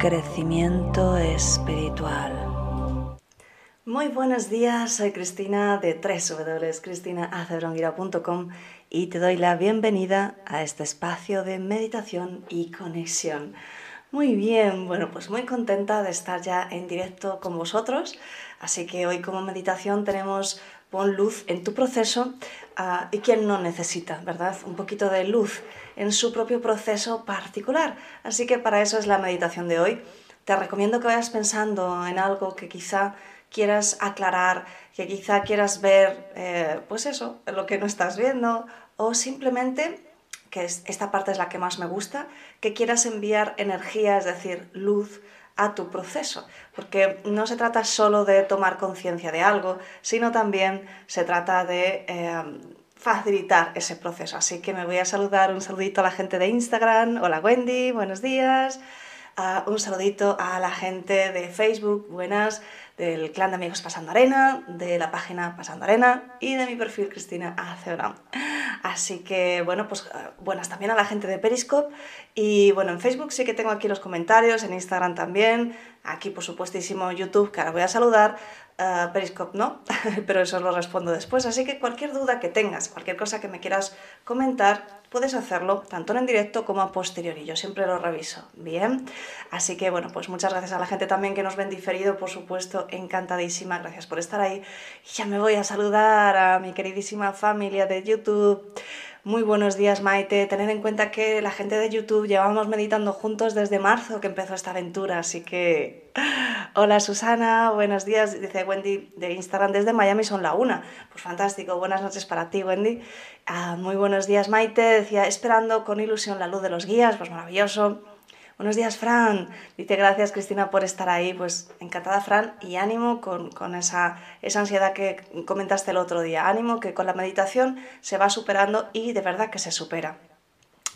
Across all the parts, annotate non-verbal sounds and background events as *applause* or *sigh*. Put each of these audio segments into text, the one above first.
crecimiento espiritual. Muy buenos días, soy Cristina de www.cristinaaceronguira.com y te doy la bienvenida a este espacio de meditación y conexión. Muy bien, bueno, pues muy contenta de estar ya en directo con vosotros. Así que hoy como meditación tenemos pon luz en tu proceso uh, y quien no necesita, ¿verdad? Un poquito de luz en su propio proceso particular. Así que para eso es la meditación de hoy. Te recomiendo que vayas pensando en algo que quizá quieras aclarar, que quizá quieras ver, eh, pues eso, lo que no estás viendo o simplemente, que esta parte es la que más me gusta, que quieras enviar energía, es decir, luz a tu proceso, porque no se trata solo de tomar conciencia de algo, sino también se trata de eh, facilitar ese proceso. Así que me voy a saludar, un saludito a la gente de Instagram, hola Wendy, buenos días, un saludito a la gente de Facebook, buenas, del clan de amigos Pasando Arena, de la página Pasando Arena y de mi perfil Cristina Acebrán. Así que, bueno, pues eh, buenas también a la gente de Periscope. Y bueno, en Facebook sí que tengo aquí los comentarios, en Instagram también, aquí por supuestísimo YouTube, que ahora voy a saludar, uh, Periscope no, *laughs* pero eso lo respondo después. Así que cualquier duda que tengas, cualquier cosa que me quieras comentar, puedes hacerlo tanto en directo como a posteriori. Yo siempre lo reviso. Bien. Así que bueno, pues muchas gracias a la gente también que nos ven diferido, por supuesto, encantadísima. Gracias por estar ahí. Y ya me voy a saludar a mi queridísima familia de YouTube. Muy buenos días, Maite. Tener en cuenta que la gente de YouTube llevamos meditando juntos desde marzo que empezó esta aventura, así que. Hola Susana, buenos días. Dice Wendy de Instagram desde Miami son la una. Pues fantástico, buenas noches para ti, Wendy. Ah, muy buenos días, Maite. Decía, esperando con ilusión la luz de los guías, pues maravilloso. Buenos días, Fran. Dice gracias, Cristina, por estar ahí. Pues encantada, Fran, y ánimo con, con esa, esa, ansiedad que comentaste el otro día. Ánimo que con la meditación se va superando y de verdad que se supera.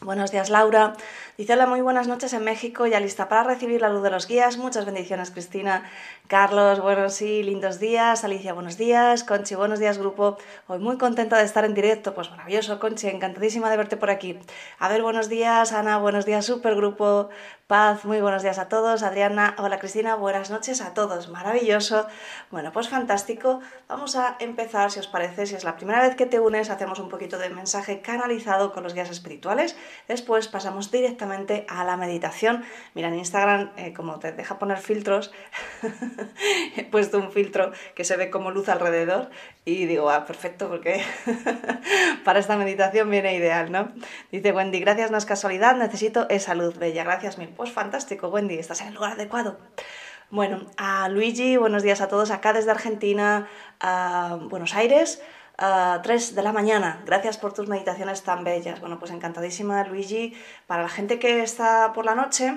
Buenos días, Laura. Dice hola, muy buenas noches en México, ya lista para recibir la luz de los guías. Muchas bendiciones, Cristina. Carlos, buenos sí, lindos días. Alicia, buenos días. Conchi, buenos días, grupo. Hoy muy contenta de estar en directo. Pues maravilloso, Conchi, encantadísima de verte por aquí. A ver, buenos días, Ana, buenos días, super grupo. Paz, muy buenos días a todos. Adriana, hola Cristina, buenas noches a todos. Maravilloso. Bueno, pues fantástico. Vamos a empezar, si os parece, si es la primera vez que te unes, hacemos un poquito de mensaje canalizado con los guías espirituales. Después pasamos directamente a la meditación. Mira, en Instagram, eh, como te deja poner filtros, *laughs* *laughs* he puesto un filtro que se ve como luz alrededor y digo, ah, perfecto, porque *laughs* para esta meditación viene ideal, ¿no? Dice Wendy, gracias, no es casualidad, necesito esa luz bella. Gracias mil. Pues fantástico, Wendy, estás en el lugar adecuado. Bueno, a Luigi, buenos días a todos acá desde Argentina, a Buenos Aires. a 3 de la mañana. Gracias por tus meditaciones tan bellas. Bueno, pues encantadísima, Luigi. Para la gente que está por la noche,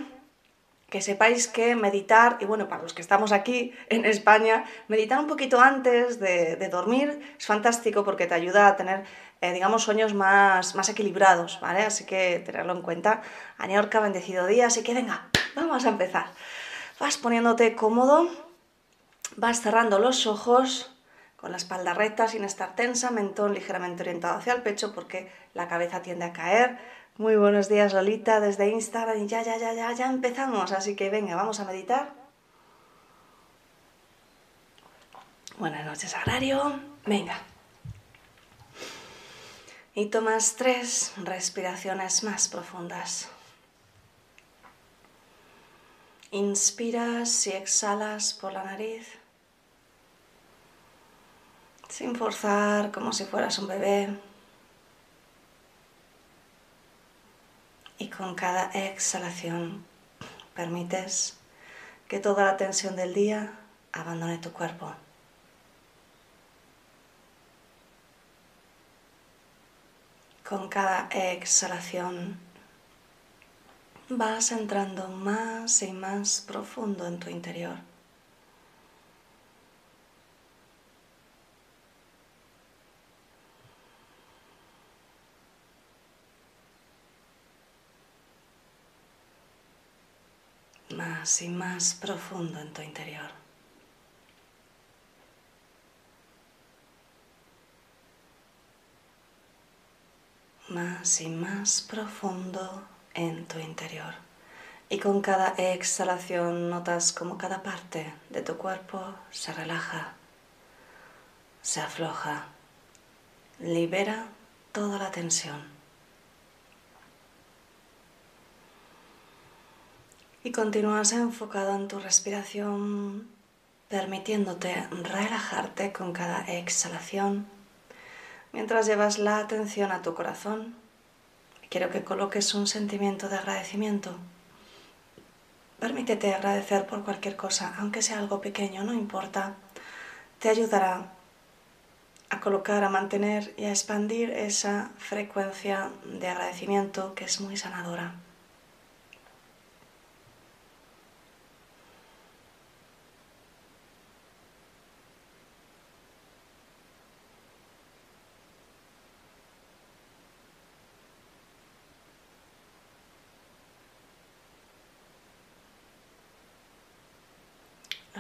que sepáis que meditar, y bueno, para los que estamos aquí en España, meditar un poquito antes de, dormir es fantástico porque te ayuda a tener, eh, digamos, sueños más, más equilibrados, ¿vale? Así que tenerlo en cuenta. Añorca, bendecido día, así que venga, vamos a empezar. Vas poniéndote cómodo, vas cerrando los ojos con la espalda recta sin estar tensa, mentón ligeramente orientado hacia el pecho porque la cabeza tiende a caer muy buenos días Lolita desde Instagram ya, ya, ya, ya, ya empezamos, así que venga, vamos a meditar. Buenas noches, Agrario. Venga. Y tomas tres respiraciones más profundas. Inspiras y exhalas por la nariz, sin forzar, como si fueras un bebé. Y con cada exhalación permites que toda la tensión del día abandone tu cuerpo. Con cada exhalación vas entrando más y más profundo en tu interior. Más y más profundo en tu interior. Más y más profundo en tu interior. Y con cada exhalación notas como cada parte de tu cuerpo se relaja, se afloja, libera toda la tensión. Y continúas enfocado en tu respiración, permitiéndote relajarte con cada exhalación. Mientras llevas la atención a tu corazón, quiero que coloques un sentimiento de agradecimiento. Permítete agradecer por cualquier cosa, aunque sea algo pequeño, no importa. Te ayudará a colocar, a mantener y a expandir esa frecuencia de agradecimiento que es muy sanadora.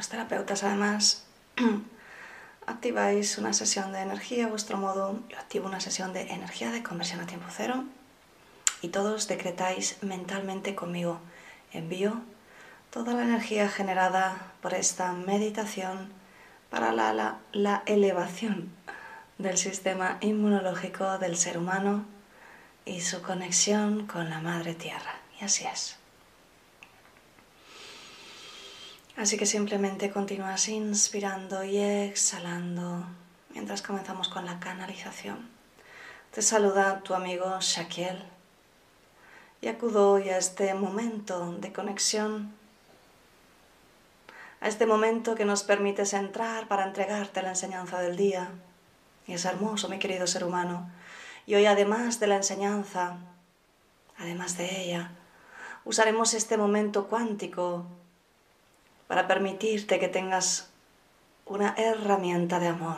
Terapeutas además *clears throat* activáis una sesión de energía a vuestro modo, yo activo una sesión de energía de conversión a tiempo cero y todos decretáis mentalmente conmigo, envío toda la energía generada por esta meditación para la, la elevación del sistema inmunológico del ser humano y su conexión con la Madre Tierra. Y así es. Así que simplemente continúas inspirando y exhalando mientras comenzamos con la canalización. Te saluda tu amigo Shaquiel y acudo hoy a este momento de conexión, a este momento que nos permites entrar para entregarte la enseñanza del día. Y es hermoso, mi querido ser humano. Y hoy además de la enseñanza, además de ella, usaremos este momento cuántico para permitirte que tengas una herramienta de amor.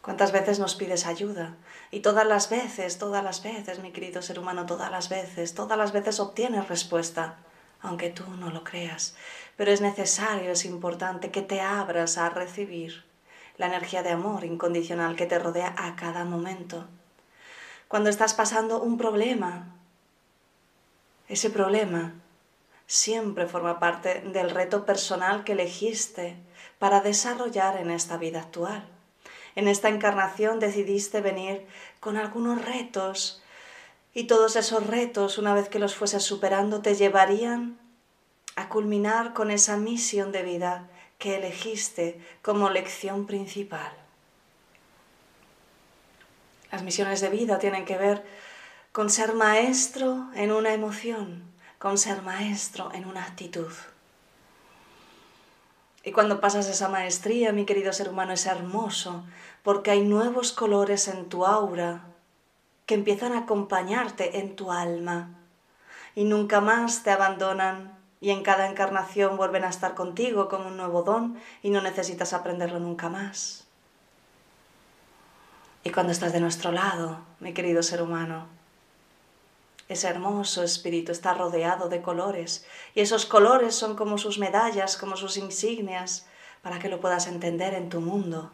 ¿Cuántas veces nos pides ayuda? Y todas las veces, todas las veces, mi querido ser humano, todas las veces, todas las veces obtienes respuesta, aunque tú no lo creas. Pero es necesario, es importante que te abras a recibir la energía de amor incondicional que te rodea a cada momento. Cuando estás pasando un problema, ese problema siempre forma parte del reto personal que elegiste para desarrollar en esta vida actual. En esta encarnación decidiste venir con algunos retos y todos esos retos, una vez que los fueses superando, te llevarían a culminar con esa misión de vida que elegiste como lección principal. Las misiones de vida tienen que ver con ser maestro en una emoción, con ser maestro en una actitud. Y cuando pasas esa maestría, mi querido ser humano, es hermoso, porque hay nuevos colores en tu aura que empiezan a acompañarte en tu alma y nunca más te abandonan y en cada encarnación vuelven a estar contigo como un nuevo don y no necesitas aprenderlo nunca más. Y cuando estás de nuestro lado, mi querido ser humano, ese hermoso espíritu está rodeado de colores y esos colores son como sus medallas, como sus insignias, para que lo puedas entender en tu mundo.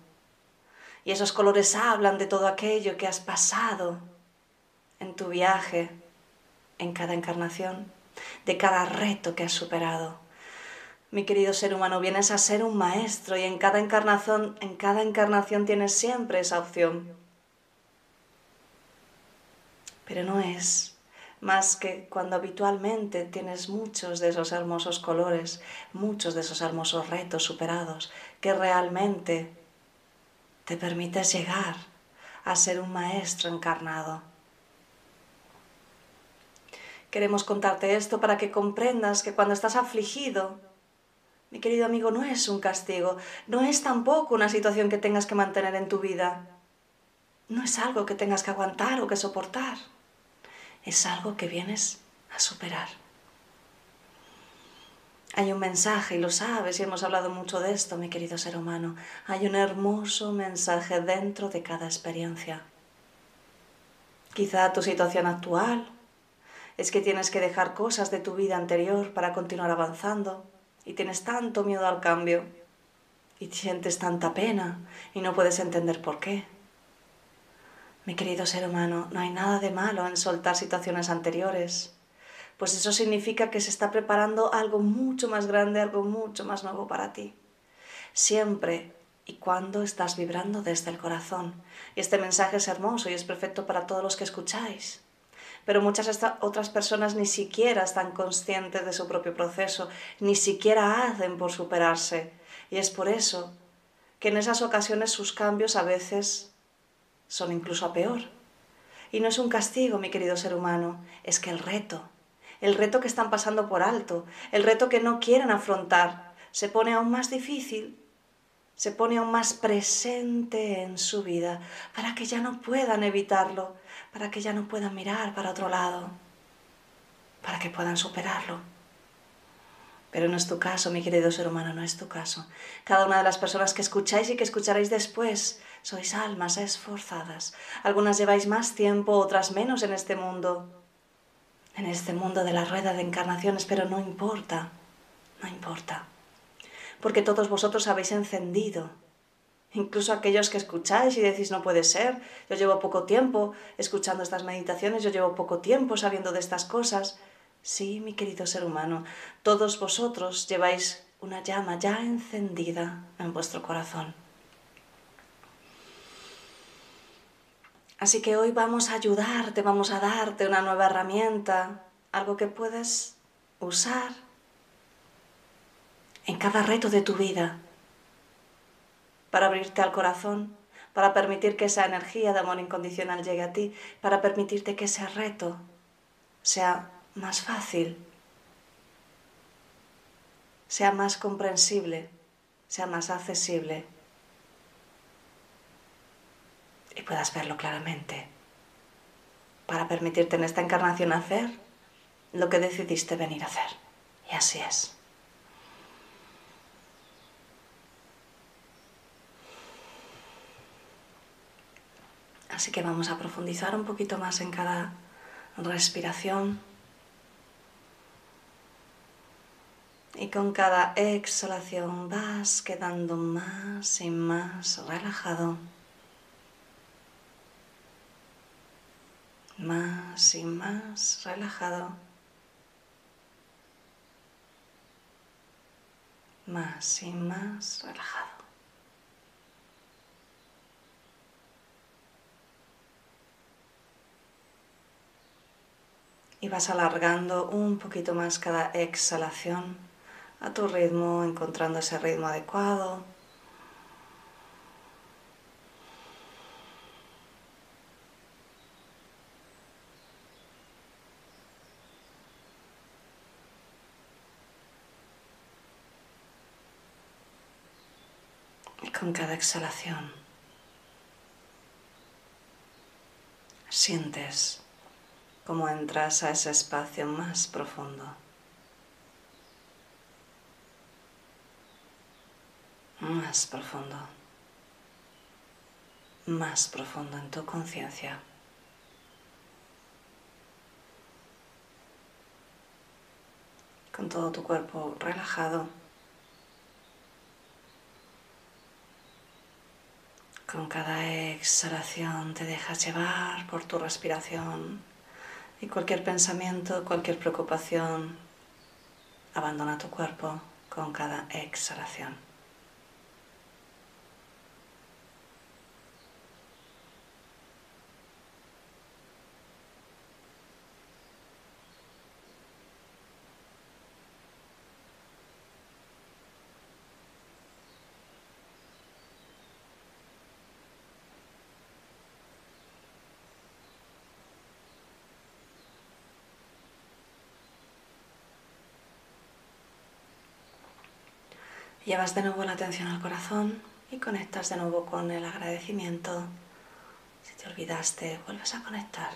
Y esos colores hablan de todo aquello que has pasado en tu viaje, en cada encarnación, de cada reto que has superado. Mi querido ser humano, vienes a ser un maestro y en cada encarnación, en cada encarnación tienes siempre esa opción. Pero no es más que cuando habitualmente tienes muchos de esos hermosos colores, muchos de esos hermosos retos superados, que realmente te permites llegar a ser un maestro encarnado. Queremos contarte esto para que comprendas que cuando estás afligido, mi querido amigo, no es un castigo, no es tampoco una situación que tengas que mantener en tu vida, no es algo que tengas que aguantar o que soportar es algo que vienes a superar. Hay un mensaje, y lo sabes, y hemos hablado mucho de esto, mi querido ser humano. Hay un hermoso mensaje dentro de cada experiencia. Quizá tu situación actual es que tienes que dejar cosas de tu vida anterior para continuar avanzando y tienes tanto miedo al cambio y sientes tanta pena y no puedes entender por qué. Mi querido ser humano, no hay nada de malo en soltar situaciones anteriores, pues eso significa que se está preparando algo mucho más grande, algo mucho más nuevo para ti. Siempre y cuando estás vibrando desde el corazón. Y este mensaje es hermoso y es perfecto para todos los que escucháis. Pero muchas otras personas ni siquiera están conscientes de su propio proceso, ni siquiera hacen por superarse. Y es por eso que en esas ocasiones sus cambios a veces son incluso a peor. Y no es un castigo, mi querido ser humano, es que el reto, el reto que están pasando por alto, el reto que no quieren afrontar, se pone aún más difícil se pone aún más presente en su vida para que ya no puedan evitarlo, para que ya no puedan mirar para otro lado, para que puedan superarlo. Pero no es tu caso, mi querido ser humano, no es tu caso. Cada una de las personas que escucháis y que escucharéis después sois almas esforzadas. Algunas lleváis más tiempo, otras menos en este mundo, en este mundo de la rueda de encarnaciones, pero no importa, no importa porque todos vosotros habéis encendido. Incluso aquellos que escucháis y decís no puede ser, yo llevo poco tiempo escuchando estas meditaciones, yo llevo poco tiempo sabiendo de estas cosas. Sí, mi querido ser humano, todos vosotros lleváis una llama ya encendida en vuestro corazón. Así que hoy vamos a ayudarte, vamos a darte una nueva herramienta, algo que puedes usar en cada reto de tu vida, para abrirte al corazón, para permitir que esa energía de amor incondicional llegue a ti, para permitirte que ese reto sea más fácil, sea más comprensible, sea más accesible y puedas verlo claramente, para permitirte en esta encarnación hacer lo que decidiste venir a hacer. Y así es. Así que vamos a profundizar un poquito más en cada respiración. Y con cada exhalación vas quedando más y más relajado. Más y más relajado. Más y más relajado. y vas alargando un poquito más cada exhalación a tu ritmo, encontrando ese ritmo adecuado. Y con cada exhalación sientes como entras a ese espacio más profundo. Más profundo. Más profundo en tu conciencia. Con todo tu cuerpo relajado. Con cada exhalación te dejas llevar por tu respiración y cualquier pensamiento, cualquier preocupación, abandona tu cuerpo con cada exhalación. Llevas de nuevo la atención al corazón y conectas de nuevo con el agradecimiento. Si te olvidaste, vuelves a conectar.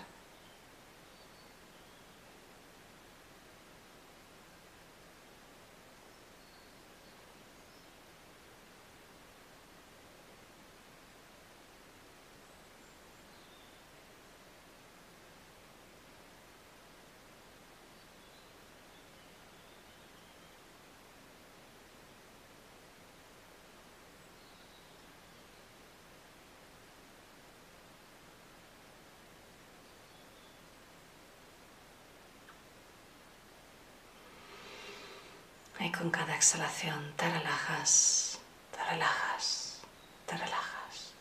Y con cada exhalación te relajas, te relajas, te relajas.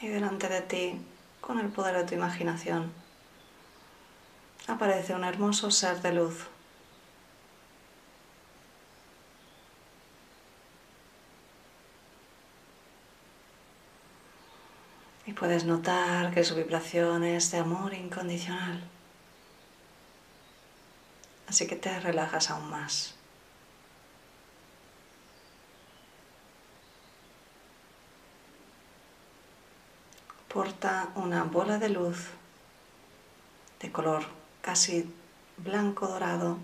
Y delante de ti, con el poder de tu imaginación, aparece un hermoso ser de luz. Y puedes notar que su vibración es de amor incondicional así que te relajas aún más. Porta una bola de luz de color casi blanco dorado,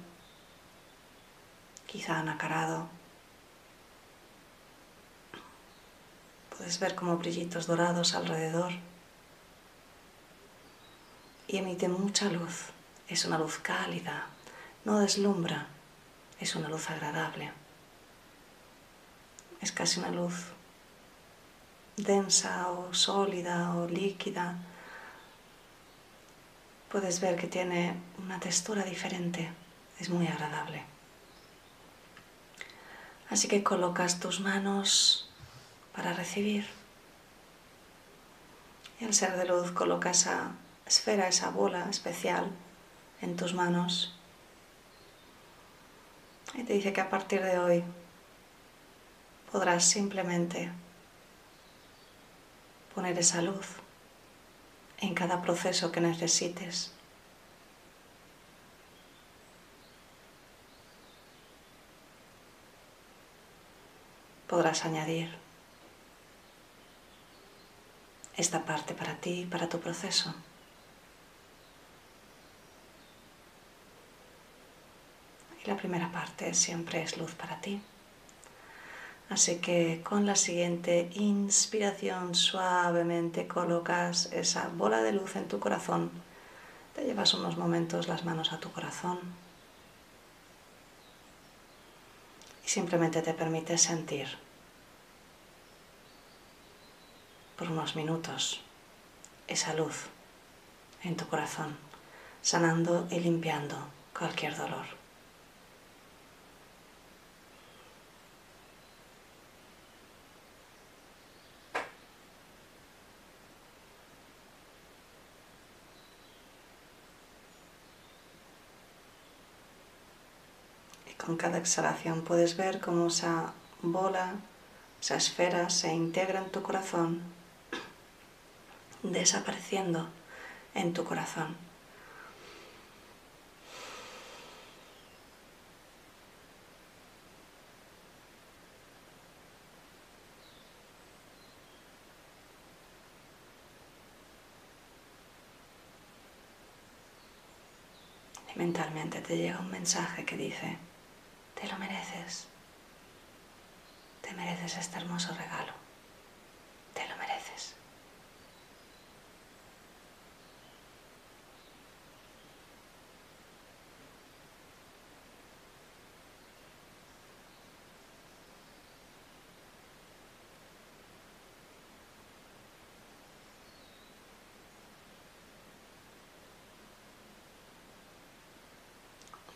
quizá anacarado. Puedes ver como brillitos dorados alrededor y emite mucha luz. Es una luz cálida, no deslumbra, es una luz agradable. Es casi una luz densa o sólida o líquida. Puedes ver que tiene una textura diferente, es muy agradable. Así que colocas tus manos para recibir. Y el ser de luz coloca esa esfera, esa bola especial en tus manos. Y te dice que a partir de hoy podrás simplemente poner esa luz en cada proceso que necesites. Podrás añadir esta parte para ti, para tu proceso. Y la primera parte siempre es luz para ti. Así que con la siguiente inspiración suavemente colocas esa bola de luz en tu corazón. Te llevas unos momentos las manos a tu corazón. Y simplemente te permites sentir por unos minutos esa luz en tu corazón, sanando y limpiando cualquier dolor. Cada exhalación puedes ver cómo esa bola, esa esfera se integra en tu corazón, desapareciendo en tu corazón. Mentalmente te llega un mensaje que dice, te lo mereces. Te mereces este hermoso regalo. Te lo mereces.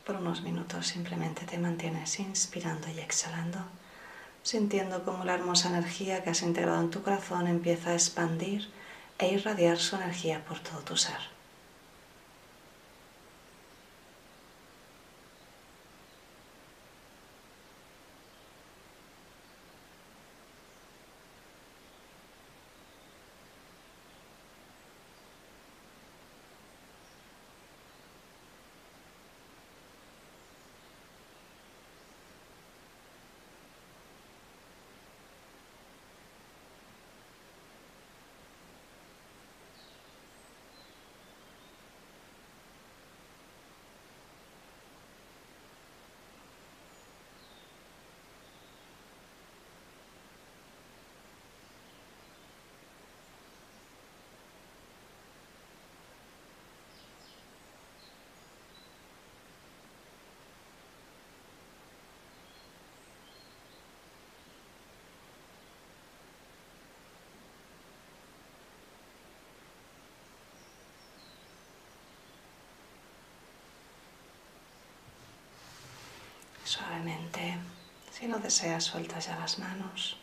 Por unos minutos simplemente te mantienes inspirando y exhalando, sintiendo cómo la hermosa energía que has integrado en tu corazón empieza a expandir e irradiar su energía por todo tu ser. Suavemente, si lo deseas, sueltas ya las manos.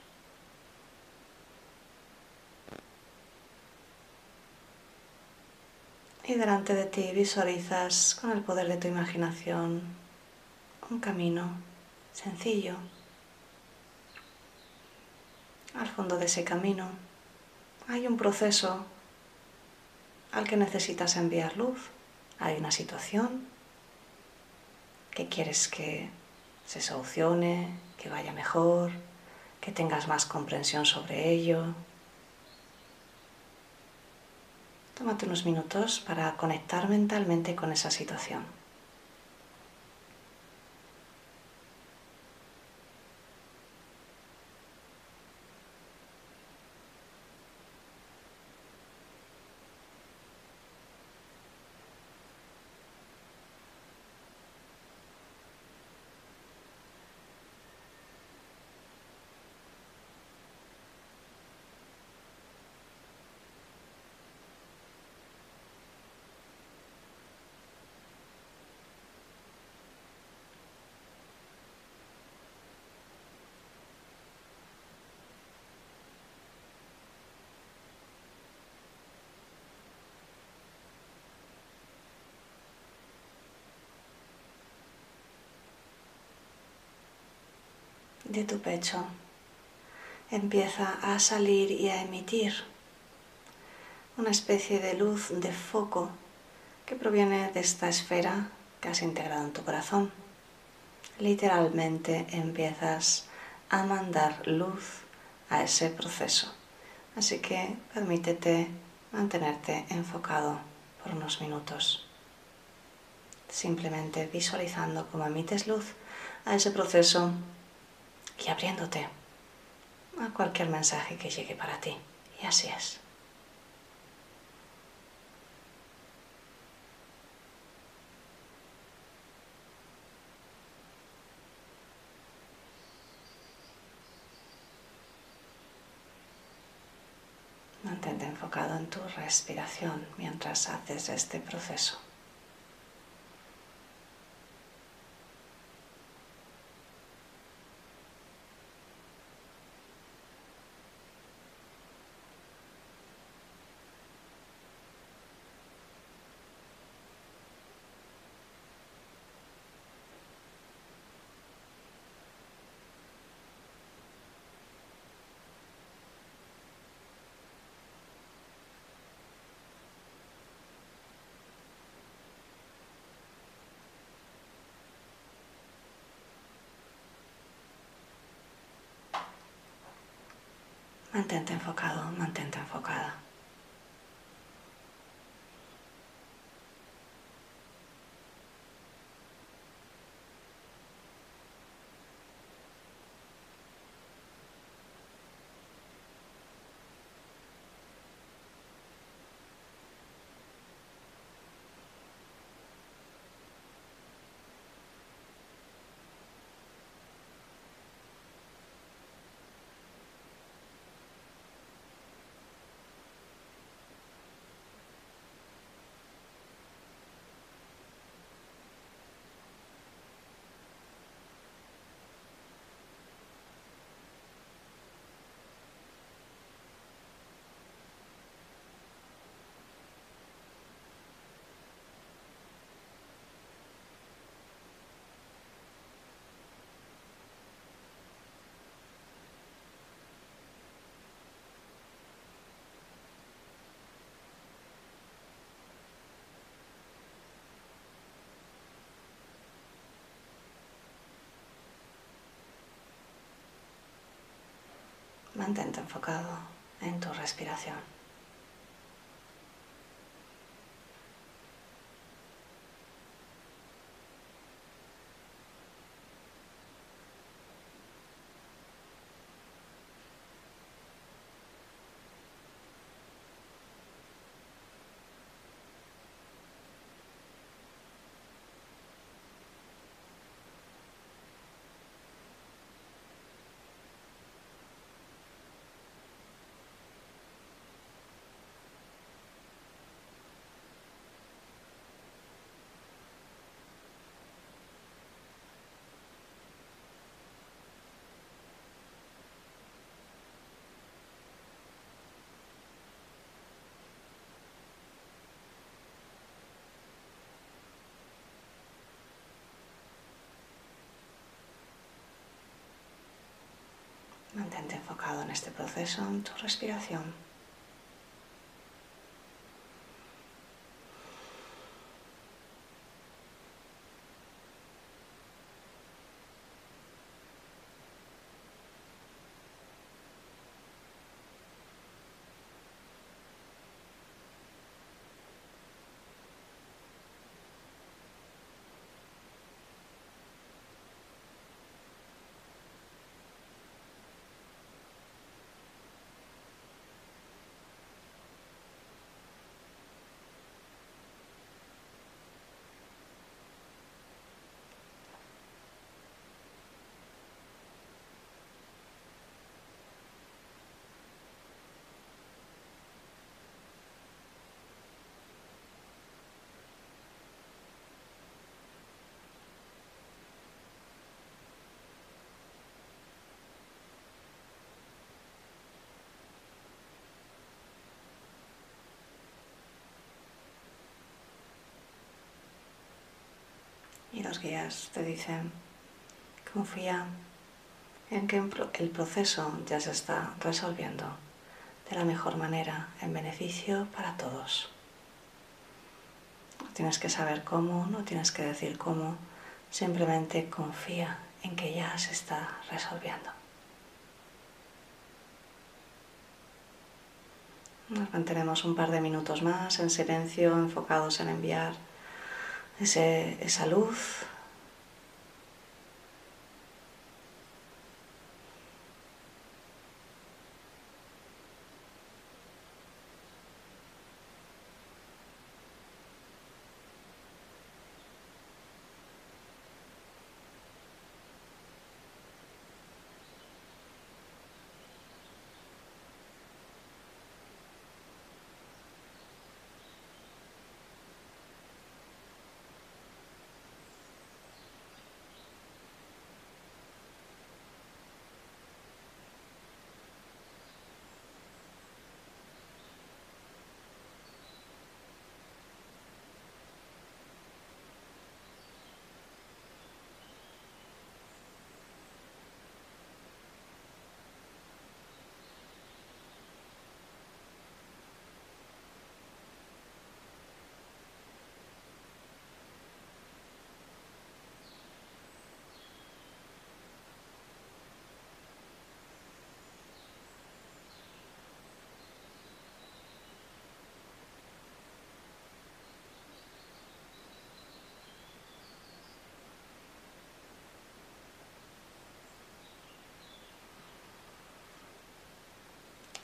Y delante de ti visualizas con el poder de tu imaginación un camino sencillo. Al fondo de ese camino hay un proceso al que necesitas enviar luz. Hay una situación que quieres que se solucione, que vaya mejor, que tengas más comprensión sobre ello. Tómate unos minutos para conectar mentalmente con esa situación. De tu pecho empieza a salir y a emitir una especie de luz de foco que proviene de esta esfera que has integrado en tu corazón. Literalmente empiezas a mandar luz a ese proceso. Así que permítete mantenerte enfocado por unos minutos. Simplemente visualizando cómo emites luz a ese proceso y abriéndote a cualquier mensaje que llegue para ti. Y así es. Mantente enfocado en tu respiración mientras haces este proceso. Mantente enfocado, mantente enfocada. Mantente enfocado en tu respiración. Mantente enfocado en este proceso, en tu respiración. Guías te dicen, confía en que el proceso ya se está resolviendo de la mejor manera en beneficio para todos. No tienes que saber cómo, no tienes que decir cómo, simplemente confía en que ya se está resolviendo. Nos mantenemos un par de minutos más en silencio, enfocados en enviar esa luz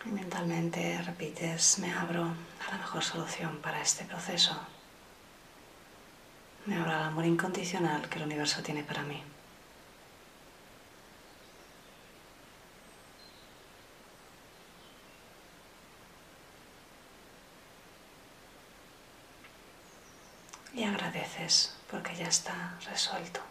Y mentalmente repites, me abro a la mejor solución para este proceso. Me abro al amor incondicional que el universo tiene para mí. Y agradeces porque ya está resuelto.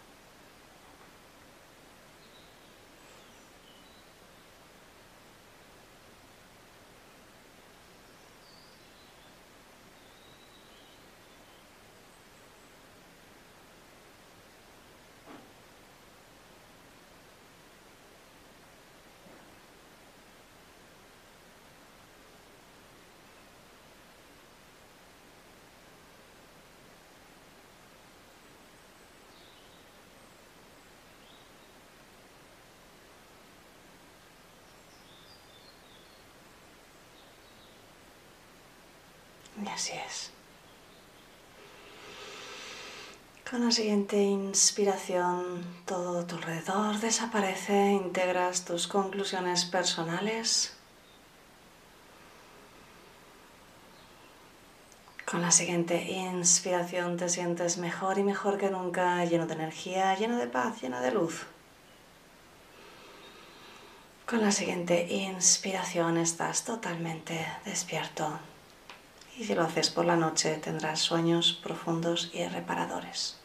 Y así es. Con la siguiente inspiración, todo tu alrededor desaparece, integras tus conclusiones personales. Con la siguiente inspiración te sientes mejor y mejor que nunca, lleno de energía, lleno de paz, lleno de luz. Con la siguiente inspiración estás totalmente despierto. Y si lo haces por la noche tendrás sueños profundos y reparadores.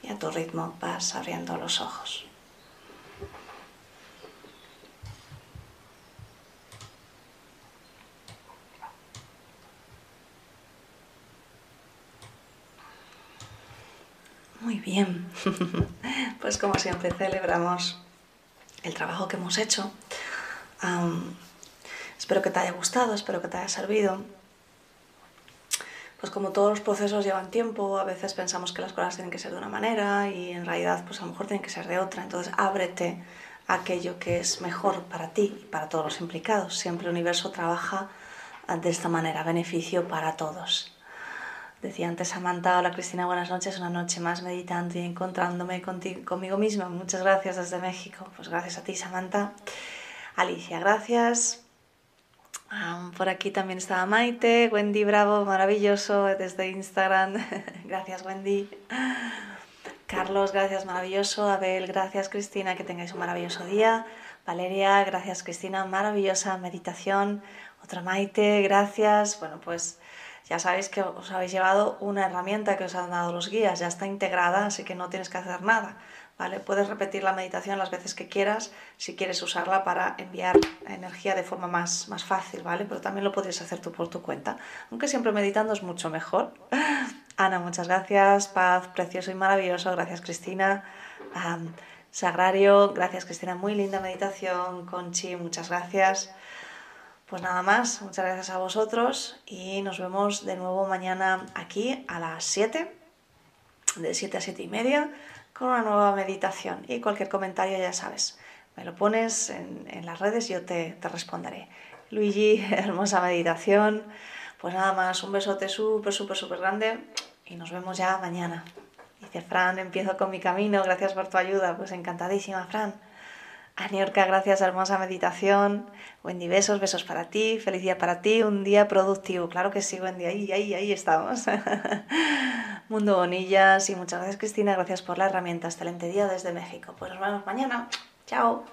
Y a tu ritmo vas abriendo los ojos. Muy bien, *laughs* pues como siempre celebramos el trabajo que hemos hecho. espero que te haya gustado, espero que te haya servido pues como todos los procesos llevan tiempo, a veces pensamos que las cosas tienen que ser de una manera y en realidad pues a lo mejor tienen que ser de otra. Entonces ábrete a aquello que es mejor para ti y para todos los implicados. Siempre el universo trabaja de esta manera, beneficio para todos. Decía antes Samantha, hola Cristina, buenas noches, una noche más meditando y encontrándome conmigo misma. Muchas gracias desde México. Pues gracias a ti, Samantha. Alicia, gracias. Por aquí también estaba Maite, Wendy Bravo, maravilloso desde Instagram. *laughs* gracias Wendy. Carlos, gracias, maravilloso. Abel, gracias Cristina, que tengáis un maravilloso día. Valeria, gracias Cristina, maravillosa meditación. Otra Maite, gracias. Bueno, pues ya sabéis que os habéis llevado una herramienta que os han dado los guías, ya está integrada, así que no tienes que hacer nada. ¿Vale? Puedes repetir la meditación las veces que quieras si quieres usarla para enviar energía de forma más, más fácil, ¿vale? Pero también lo podrías hacer tú por tu cuenta, aunque siempre meditando es mucho mejor. *laughs* Ana, muchas gracias. Paz, precioso y maravilloso. Gracias, Cristina. Sagrario, gracias, Cristina. Muy linda meditación. Conchi, muchas gracias. Pues nada más, muchas gracias a vosotros y nos vemos de nuevo mañana aquí a las 7, de 7 a 7 y media, con una nueva meditación. Y cualquier comentario, ya sabes, me lo pones en, las redes y yo te, te responderé. Luigi, *laughs* hermosa meditación. Pues nada más, un besote súper, súper, súper grande y nos vemos ya mañana. Dice Fran, empiezo con mi camino, gracias por tu ayuda. Pues encantadísima, Fran. Aniorca, gracias, hermosa meditación. Wendy, besos, besos para ti, feliz día para ti, un día productivo. Claro que sí, Wendy, ahí, ahí, ahí estamos. *laughs* Mundo Bonillas y muchas gracias, Cristina, gracias por la herramienta. Excelente día desde México. Pues nos vemos mañana. Chao.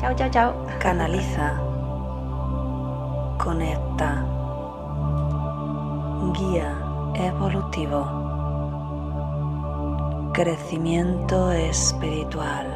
Chao, chao, chao. Canaliza conecta, guía evolutivo, crecimiento espiritual.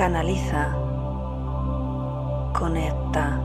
Canaliza, conecta